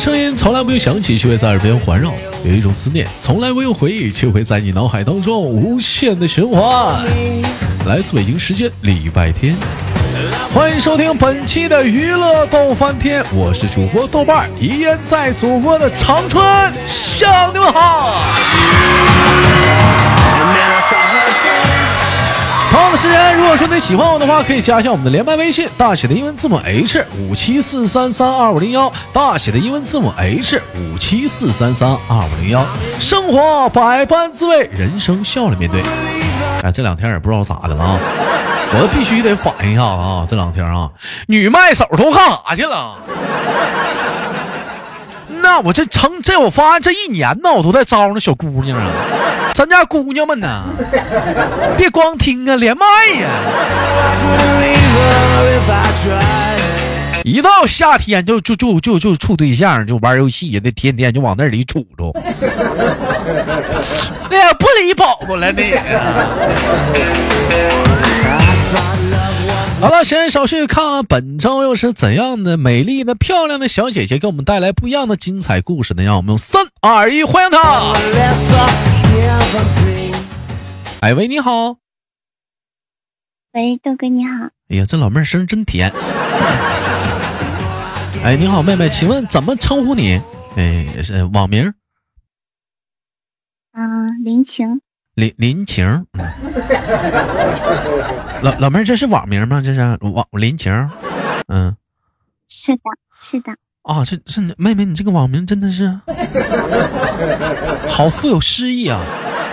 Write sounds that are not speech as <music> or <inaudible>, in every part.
声音从来不用响起，却会在耳边环绕；有一种思念从来不用回忆，却会在你脑海当中无限的循环。来自北京时间礼拜天，欢迎收听本期的娱乐逗翻天，我是主播豆瓣儿，依然在祖国的长春向你们好。同样的时间，如果说你喜欢我的话，可以加一下我们的连麦微信，大写的英文字母 H 五七四三三二五零幺，大写的英文字母 H 五七四三三二五零幺。生活百般滋味，人生笑着面对。哎，这两天也不知道咋的了啊，<laughs> 我必须得反映一下啊，这两天啊，女麦手都干啥去了？<laughs> 那我这成这，我发现这一年呢，我都在招那小姑娘啊，咱家姑娘们呢，<laughs> 别光听啊，连麦呀。一到夏天就就就就就处对象，就玩游戏，那天天就往那里杵着。<laughs> 哎呀，不理宝宝了你。<laughs> 好了，闲言少叙，看看本周又是怎样的美丽的、漂亮的小姐姐给我们带来不一样的精彩故事呢？让我们用三二一欢迎她！哎喂，你好。喂，豆哥你好。哎呀，这老妹儿声真甜。哎，你好，妹妹，请问怎么称呼你？哎，是网名？嗯，林晴。林林晴。老老妹儿，这是网名吗？这是网林晴。嗯，是的，是的。啊，这这妹妹，你这个网名真的是好富有诗意啊！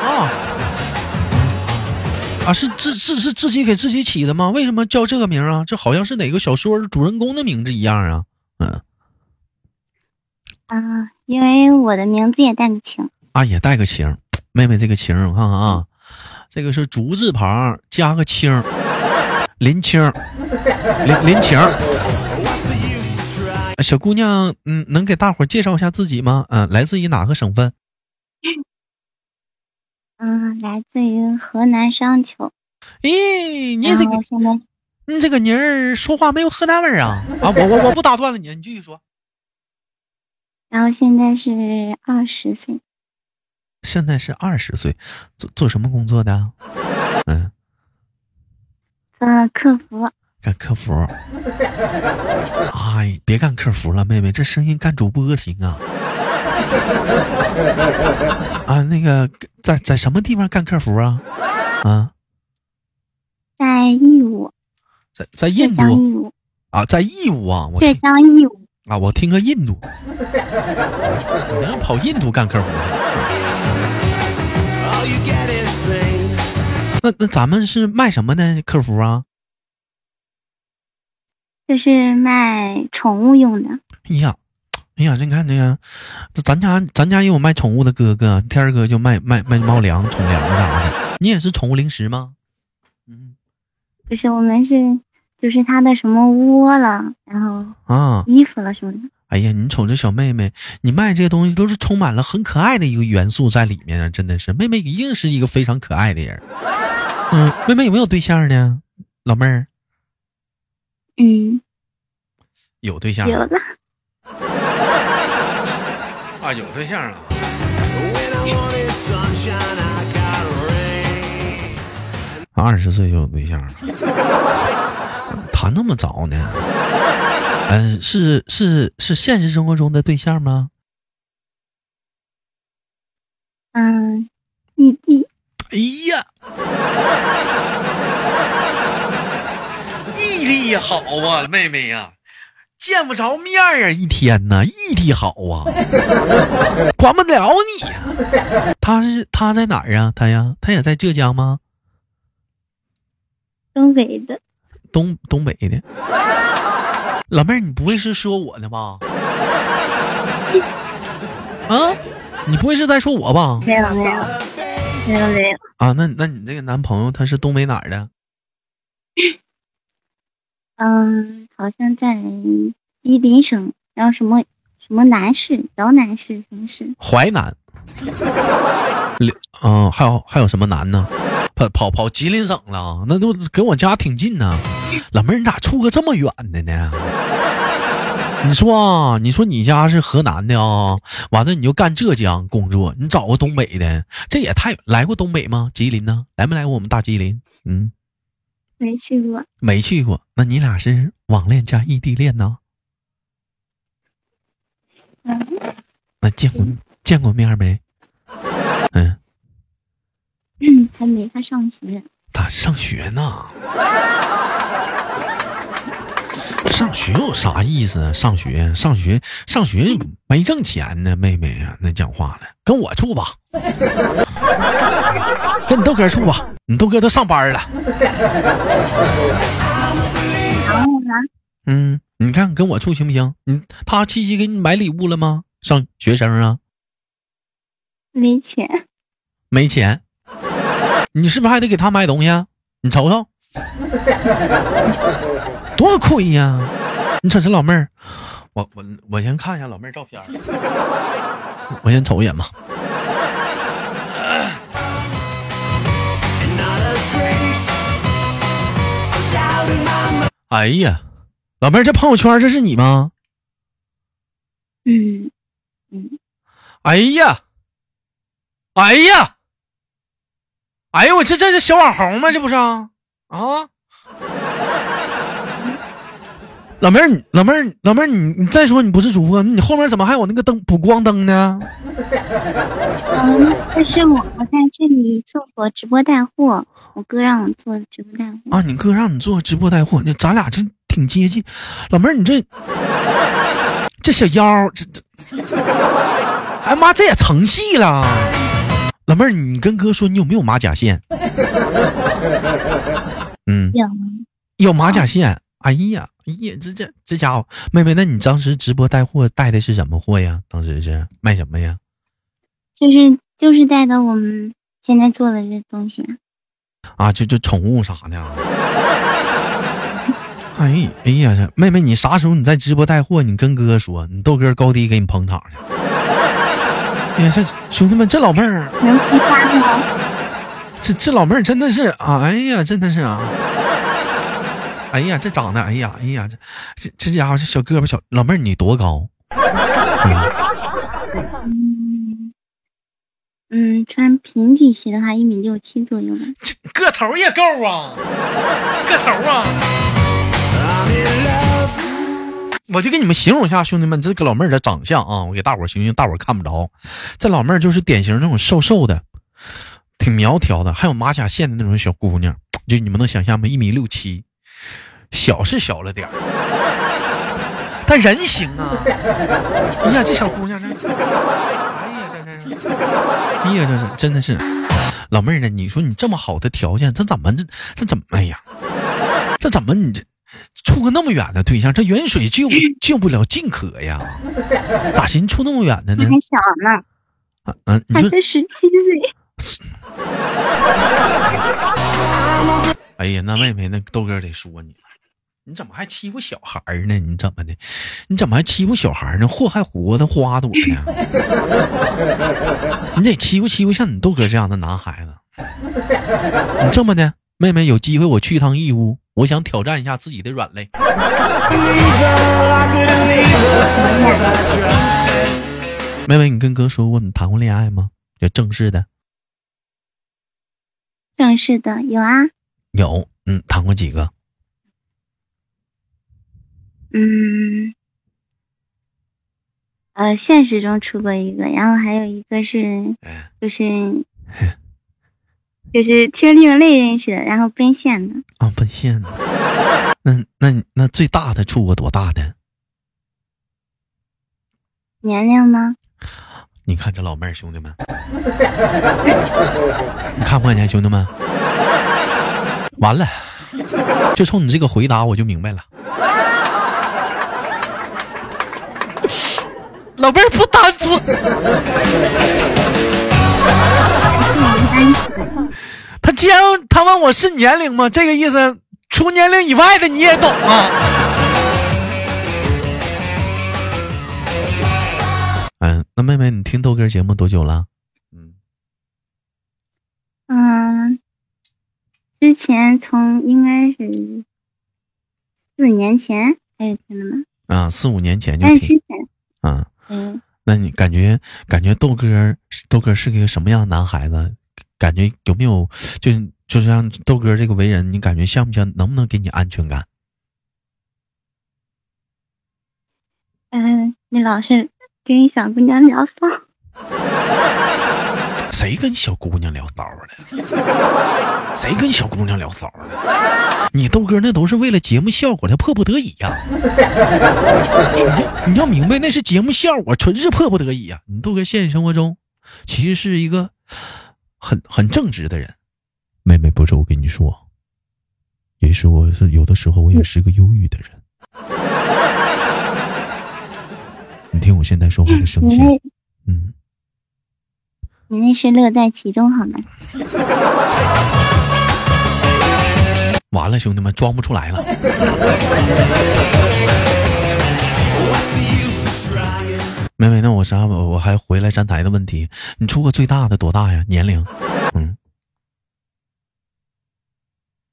啊啊，是自是是自己给自己起的吗？为什么叫这个名啊？这好像是哪个小说主人公的名字一样啊！嗯，啊，因为我的名字也带个情啊，也带个情。妹妹这个情，我看看啊，这个是竹字旁加个青，林青，林林晴。小姑娘，嗯，能给大伙介绍一下自己吗？嗯，来自于哪个省份？嗯，来自于河南商丘。咦，你这个，你这个妮儿说话没有河南味儿啊？啊，我我我不打断了你，你继续说。<laughs> 然后现在是二十岁。现在是二十岁，做做什么工作的？嗯，做客服。干客服。哎，别干客服了，妹妹，这声音干主播行啊。啊，那个在在什么地方干客服啊？啊，在义乌。在在印度。啊，在义乌啊。浙江义乌。啊，我听个印度。你要跑印度干客服？那那咱们是卖什么呢客服啊？这是卖宠物用的。哎呀，哎呀，你看这个，这咱家咱家也有卖宠物的哥哥，天儿哥就卖卖卖猫粮、宠粮啥的。你也是宠物零食吗？嗯，不是，我们是就是他的什么窝了，然后啊衣服了什么的。哎呀，你瞅这小妹妹，你卖这些东西都是充满了很可爱的一个元素在里面啊！真的是，妹妹一定是一个非常可爱的人。嗯，妹妹有没有对象呢？老妹儿。嗯。有对象。有了。<laughs> 啊，有对象啊。<laughs> 二十岁就有对象了 <laughs> 谈那么早呢？嗯，是是是现实生活中的对象吗？嗯，异地。哎呀，异地好啊，妹妹呀，见不着面啊，一天呢，异地好啊，<laughs> 管不了你呀。他是他在哪儿啊？他呀，他也在浙江吗？东北的。东东北的。老妹儿，你不会是说我的吧？<laughs> 啊，你不会是在说我吧？没有没有没有没有啊！那那你这个男朋友他是东北哪儿的？<laughs> 嗯，好像在吉林省，然后什么什么南市、辽南市什么市？淮南。嗯，还有还有什么南呢？跑跑跑吉林省了，那都跟我家挺近呢。老妹儿，你咋处个这么远的呢？<laughs> 你说啊，你说你家是河南的啊，完了你就干浙江工作，你找个东北的，这也太来过东北吗？吉林呢？来没来过我们大吉林？嗯，没去过。没去过。那你俩是网恋加异地恋呢？嗯，那见过见过面没？嗯，嗯，还没他上学。他上学呢。上学有啥意思啊？上学，上学，上学没挣钱呢，妹妹呀，那讲话了，跟我处吧，跟你豆哥处吧，你豆哥都上班了。然后呢？嗯，你看跟我处行不行？你他七夕给你买礼物了吗？上学生啊，没钱。没钱，你是不是还得给他买东西啊？你瞅瞅。多亏呀！你瞅这老妹儿，我我我先看一下老妹儿照片，我先瞅一眼吧。哎呀，老妹儿，这朋友圈这是你吗？嗯嗯。哎呀，哎呀，哎呦，我这这是小网红吗？这不是啊？啊！老妹儿，你老妹儿，老妹儿，你你再说你不是主播，你后面怎么还有那个灯补光灯呢？嗯，这是我我在这里做过直播带货，我哥让我做直播带货。啊，你哥让你做直播带货，那咱俩这挺接近。老妹儿，你这这小腰，这这，哎妈，这也成戏了。老妹儿，你跟哥说你有没有马甲线？嗯，有有马甲线。哎呀，哎呀，这这这家伙，妹妹，那你当时直播带货带的是什么货呀？当时是卖什么呀？就是就是带的我们现在做的这东西啊，就就宠物啥的。<laughs> 哎哎呀，这妹妹，你啥时候你在直播带货？你跟哥说，你豆哥高低给你捧场去。哎呀，这兄弟们，这老妹儿能批发吗？这这老妹儿真的是，哎呀，真的是啊。哎呀，这长得，哎呀，哎呀，这这这家伙这小胳膊小老妹儿，你多高？嗯嗯，穿平底鞋的话，一米六七左右吧。这个头也够啊，个头啊！我就给你们形容一下，兄弟们，这个老妹儿的长相啊，我给大伙儿形容，大伙儿看不着。这老妹儿就是典型那种瘦瘦的，挺苗条的，还有马甲线的那种小姑娘，就你们能想象吗？一米六七。小是小了点儿，但人行啊！哎呀，这小姑娘这，哎呀，这这，哎呀，这是真的是老妹儿呢。你说你这么好的条件，这怎么这这怎么？哎呀，这怎么你这处个那么远的对象？这远水救救不了近渴呀？咋寻处那么远的呢？还小呢，啊嗯，还才十七岁。<laughs> 哎呀，那妹妹，那豆哥得说你了。你怎么还欺负小孩呢？你怎么的？你怎么还欺负小孩呢？祸害活的花朵呢？<laughs> 你得欺负欺负像你豆哥这样的男孩子。你这么的，妹妹有机会我去一趟义乌，我想挑战一下自己的软肋。妹妹，你跟哥说过你谈过恋爱吗？就正式的。正式的有啊。有，嗯，谈过几个？嗯，呃，现实中出过一个，然后还有一个是，就是就是听另类认识的，然后奔现的。啊，奔现的。那那那最大的处过多大的？年龄吗？你看这老妹儿，兄弟们，你看不看见，兄弟们？完了，就冲你这个回答，我就明白了。老妹儿不单纯，他既然他问我是年龄吗？这个意思，除年龄以外的你也懂啊。嗯，那妹妹，你听豆哥节目多久了？嗯，嗯，之前从应该是四年前开始听的吗？啊，四五年前就但之挺前，啊。嗯，那你感觉感觉豆哥豆哥是个什么样的男孩子？感觉有没有就是就像豆哥这个为人，你感觉像不像？能不能给你安全感？嗯，你老是跟小姑娘聊骚，谁跟小姑娘聊骚了？谁跟小姑娘聊骚了？你豆哥那都是为了节目效果，他迫不得已呀、你要你要明白，那是节目效果，纯是迫不得已呀、你豆哥现实生活中其实是一个很很正直的人。妹妹，不是我跟你说，也是我是有的时候我也是个忧郁的人。你听我现在说话的声线，嗯。你那是乐在其中好吗？完了，兄弟们装不出来了。妹妹，那我啥？我我还回来站台的问题，你出过最大的多大呀？年龄？嗯，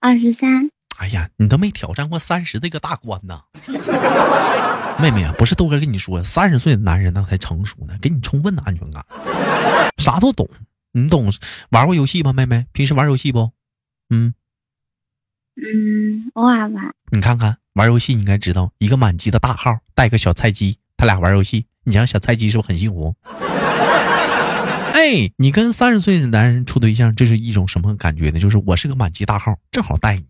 二十三，哎呀，你都没挑战过三十这个大关呢。妹妹啊，不是豆哥跟你说，三十岁的男人那才成熟呢，给你充分的安全感，<laughs> 啥都懂。你懂玩过游戏吗？妹妹，平时玩游戏不？嗯。嗯，偶尔玩，你看看玩游戏，你应该知道，一个满级的大号带个小菜鸡，他俩玩游戏，你想小菜鸡是不是很幸福？<laughs> 哎，你跟三十岁的男人处对象，这是一种什么感觉呢？就是我是个满级大号，正好带你，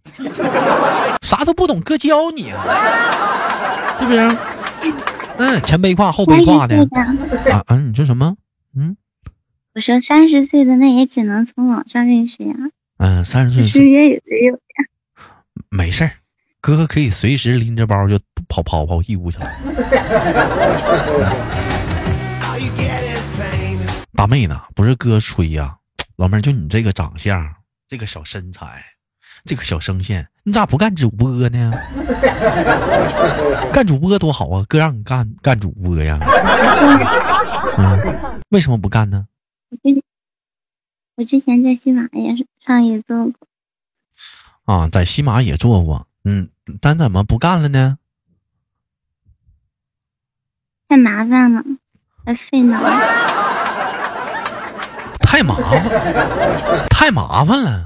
<laughs> 啥都不懂，哥教你啊，是不是？嗯，前背胯后背胯的，啊啊！你说什么？嗯我说三十岁的那也只能从网上认识呀，嗯，三十岁是约有的有。没事儿，哥哥可以随时拎着包就跑跑跑义乌去了。<laughs> 大妹呢？不是哥吹呀、老妹儿，就你这个长相，这个小身材，这个小声线，你咋不干主播呢？<laughs> 干主播多好啊！哥让你干干主播呀。<laughs> 嗯，为什么不干呢？我之前在西马拉雅上也做过，啊，在西马也做过，嗯，但怎么不干了呢？太麻烦了，还费脑。太麻烦，太麻烦了。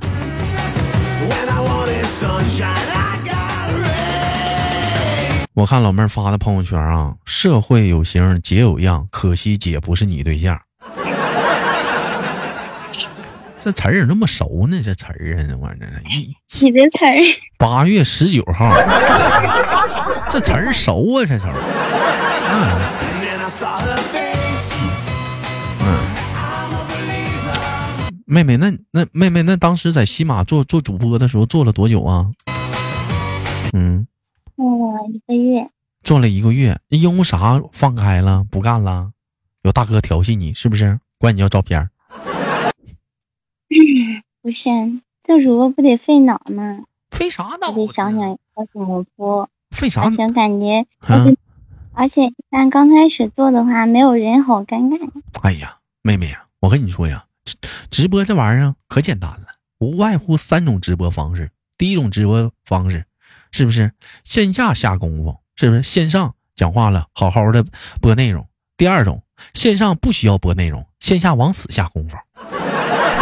我看老妹儿发的朋友圈啊，社会有型，姐有样，可惜姐不是你对象。这词儿怎么那么熟呢？这词儿啊，这玩意 <laughs> 你的词儿，八月十九号，这词儿熟啊，这词儿。嗯妹妹，那那妹妹，那当时在西马做做主播的时候做了多久啊？嗯，做了一个月，做了一个月，因为啥放开了不干了？有大哥调戏你是不是？管你要照片儿？<clears throat> 不是做主播不得费脑吗？费啥脑得想想要怎么播，费啥而？且感觉，而啊且而且但刚开始做的话，没有人好尴尬呀。哎呀，妹妹呀，我跟你说呀，直直播这玩意儿可简单了，无外乎三种直播方式。第一种直播方式，是不是线下下功夫？是不是线上讲话了，好好的播内容？第二种，线上不需要播内容，线下往死下功夫，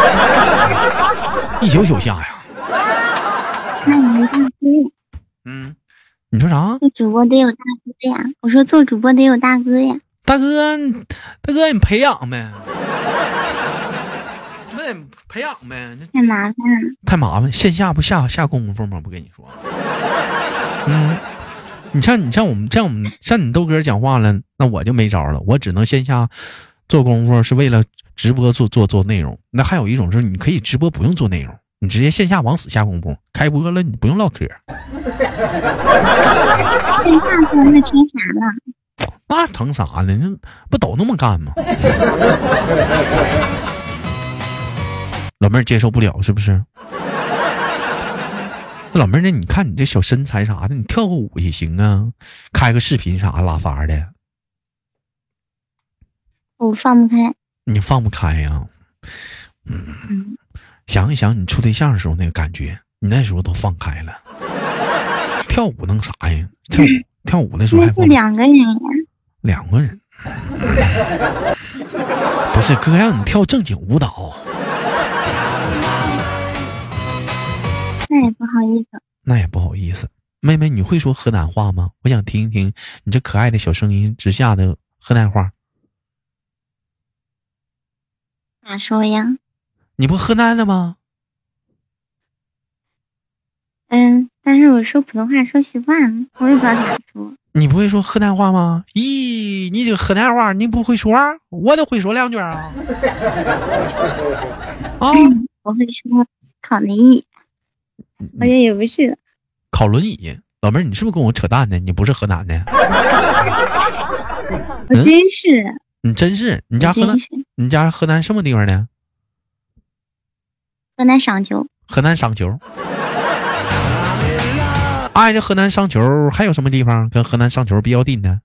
<laughs> 一宿宿下呀。那你没大哥？嗯，你说啥？做主播得有大哥呀！我说做主播得有大哥呀。大哥，大哥，你培养呗，那得培养呗，那太麻烦了。太麻烦，线下不下下功夫吗？不跟你说，<laughs> 嗯，你像你像我们像我们像你豆哥讲话了，那我就没招了，我只能线下做功夫，是为了直播做做做内容。那还有一种是，你可以直播不用做内容，你直接线下往死下功夫，开播了你不用唠嗑，线下播那成啥了？那成啥了？那不都那么干吗？<laughs> 老妹儿接受不了是不是？那老妹儿，那你看你这小身材啥的，你跳个舞也行啊，开个视频啥拉撒的，我放不开。你放不开呀、嗯，想一想你处对象的时候那个感觉，你那时候都放开了。<laughs> 跳舞能啥呀？跳舞跳舞那时候还方便两个人呀。两个人，不是哥让你跳正经舞蹈，那也不好意思，那也不好意思。妹妹，你会说河南话吗？我想听一听你这可爱的小声音之下的河南话。咋说呀？你不河南的吗？嗯，但是我说普通话说习惯了，我也不知道咋说。你不会说河南话吗？咦，你这个河南话你不会说，我都会说两句啊。啊，<laughs> 我会说考轮椅，好像也不是。考轮椅，老妹儿，你是不是跟我扯淡呢？你不是河南的？<laughs> 我真是，你真是，你家河南你家河南什么地方的？河南商丘，河南商丘。挨着河南商丘还有什么地方跟河南商丘比较近的？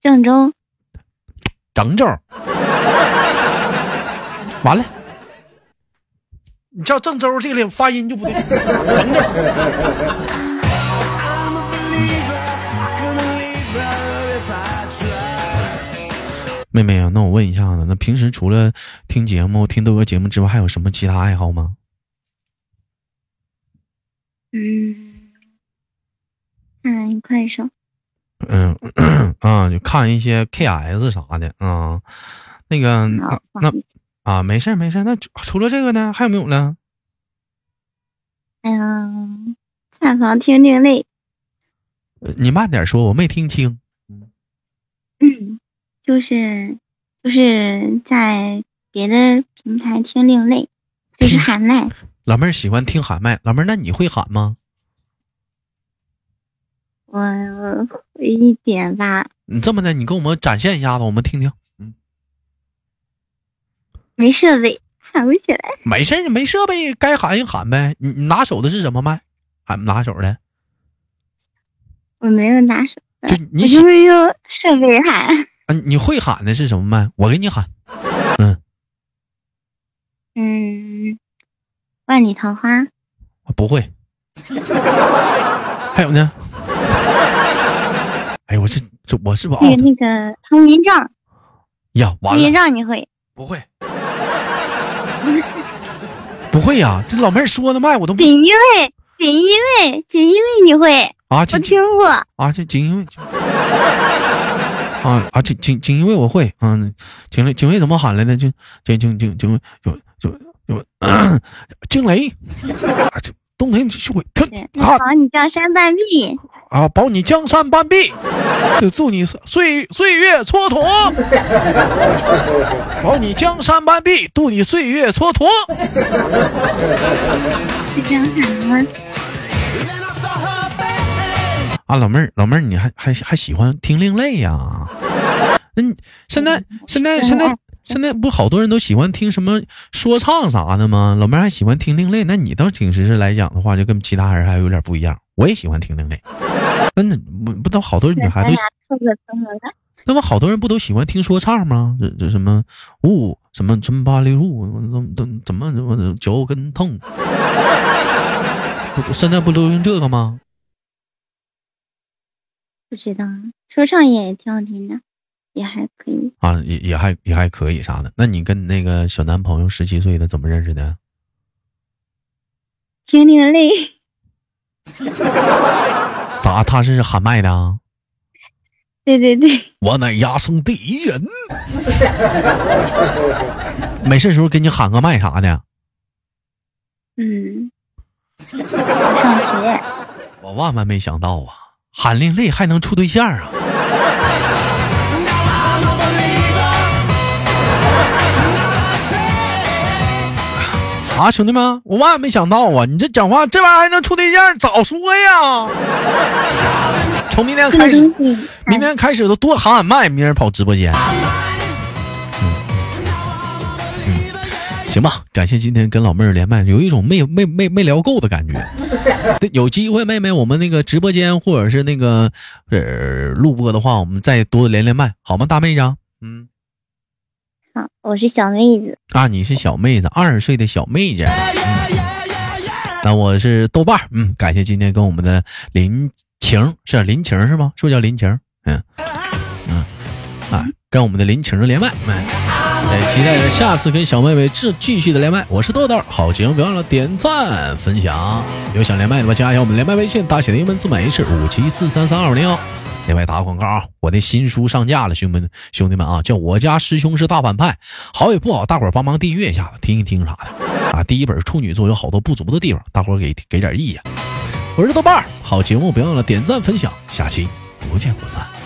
郑州，郑州。完了，你叫郑州这个发音就不对，郑州。妹妹啊，那我问一下子，那平时除了听节目、听豆哥节目之外，还有什么其他爱好吗？嗯，看快手，嗯 <clears throat> 啊，就看一些 KS 啥的啊。那个那。啊，没事儿没事儿。那除了这个呢，还有没有呢？哎呀，看房听听类，呃你慢点说，我没听清。嗯，就是就是在别的平台听另类，就是喊麦。老妹儿喜欢听喊麦，老妹儿，那你会喊吗？我我会一点吧，你这么的，你给我们展现一下子，我们听听。嗯没设备喊不起来。没事儿，没设备，该喊就喊呗。你你拿手的是什么麦？喊拿手的，我没有拿手的，就你就会用设备喊。啊，你会喊的是什么麦？我给你喊。嗯，嗯，万里桃花，不会。还有呢？哎呦，我这这我是不是还有 out 那个唐云帐，呀？完唐云帐，你会？不会，不会呀！这老妹儿说的麦我都不锦衣卫，锦衣卫，锦衣卫你会？啊，我这听过。啊，这锦衣卫啊啊，锦锦锦衣卫我会，嗯，锦卫锦卫怎么喊来的？就锦锦锦锦就就就惊雷，啊，这东雷就会对，啊保你江山半壁。啊，保你江山半壁，就祝你岁岁月蹉跎，保你江山半壁，祝你岁月蹉跎。是这样喊的吗？啊，老妹儿，老妹儿，你还还还喜欢听另类呀？那你现在现在现在现在不好多人都喜欢听什么说唱啥的吗？老妹儿还喜欢听另类，那你倒平时是来讲的话，就跟其他人还有点不一样。我也喜欢听另类，那那不不都好多女孩都咱俩凑合凑合的。那么好多人不都喜欢听说唱吗？这这什么雾什么什么芭蕾舞，怎么怎么怎么怎么脚跟痛，<laughs> 不现在不流行这个吗？不知道，说唱也挺好听的，也还可以。啊，也也还也还可以啥的。那你跟你那个小男朋友十七岁的怎么认识的？听另类，咋他是喊麦的啊？<laughs> 对对对，我乃压生第一人。没事时候给你喊个麦啥的，嗯，上学，我万万没想到啊，喊另类还能处对象啊！啊，兄弟们，我万万没想到啊！你这讲话这玩意儿还能处对象，早说呀！从明天开始，明天开始都多喊喊麦，明儿跑直播间。行吧，感谢今天跟老妹儿连麦，有一种没没没没聊够的感觉。<laughs> 有机会，妹妹，我们那个直播间或者是那个呃录播的话，我们再多连连麦，好吗，大妹子啊？嗯，好，我是小妹子，啊，你是小妹子，二十岁的小妹子。嗯那我是豆瓣儿，嗯，感谢今天跟我们的林晴是林晴是吗？是不是叫林晴？嗯嗯啊，跟我们的林晴连麦，哎，期待着下次跟小妹妹继继续的连麦。我是豆豆，好节目别忘了点赞分享。有想连麦的话，加一下我们连麦微信，大写的英文字母 H 五七四三三二零幺。另外打个广告啊，我的新书上架了，兄弟们兄弟们啊，叫我家师兄是大反派，好与不好，大伙儿帮忙订阅一下子，听一听啥的啊。第一本处女座有好多不足的地方，大伙儿给给点意见。我是豆瓣儿，好节目别忘了点赞分享，下期不见不散。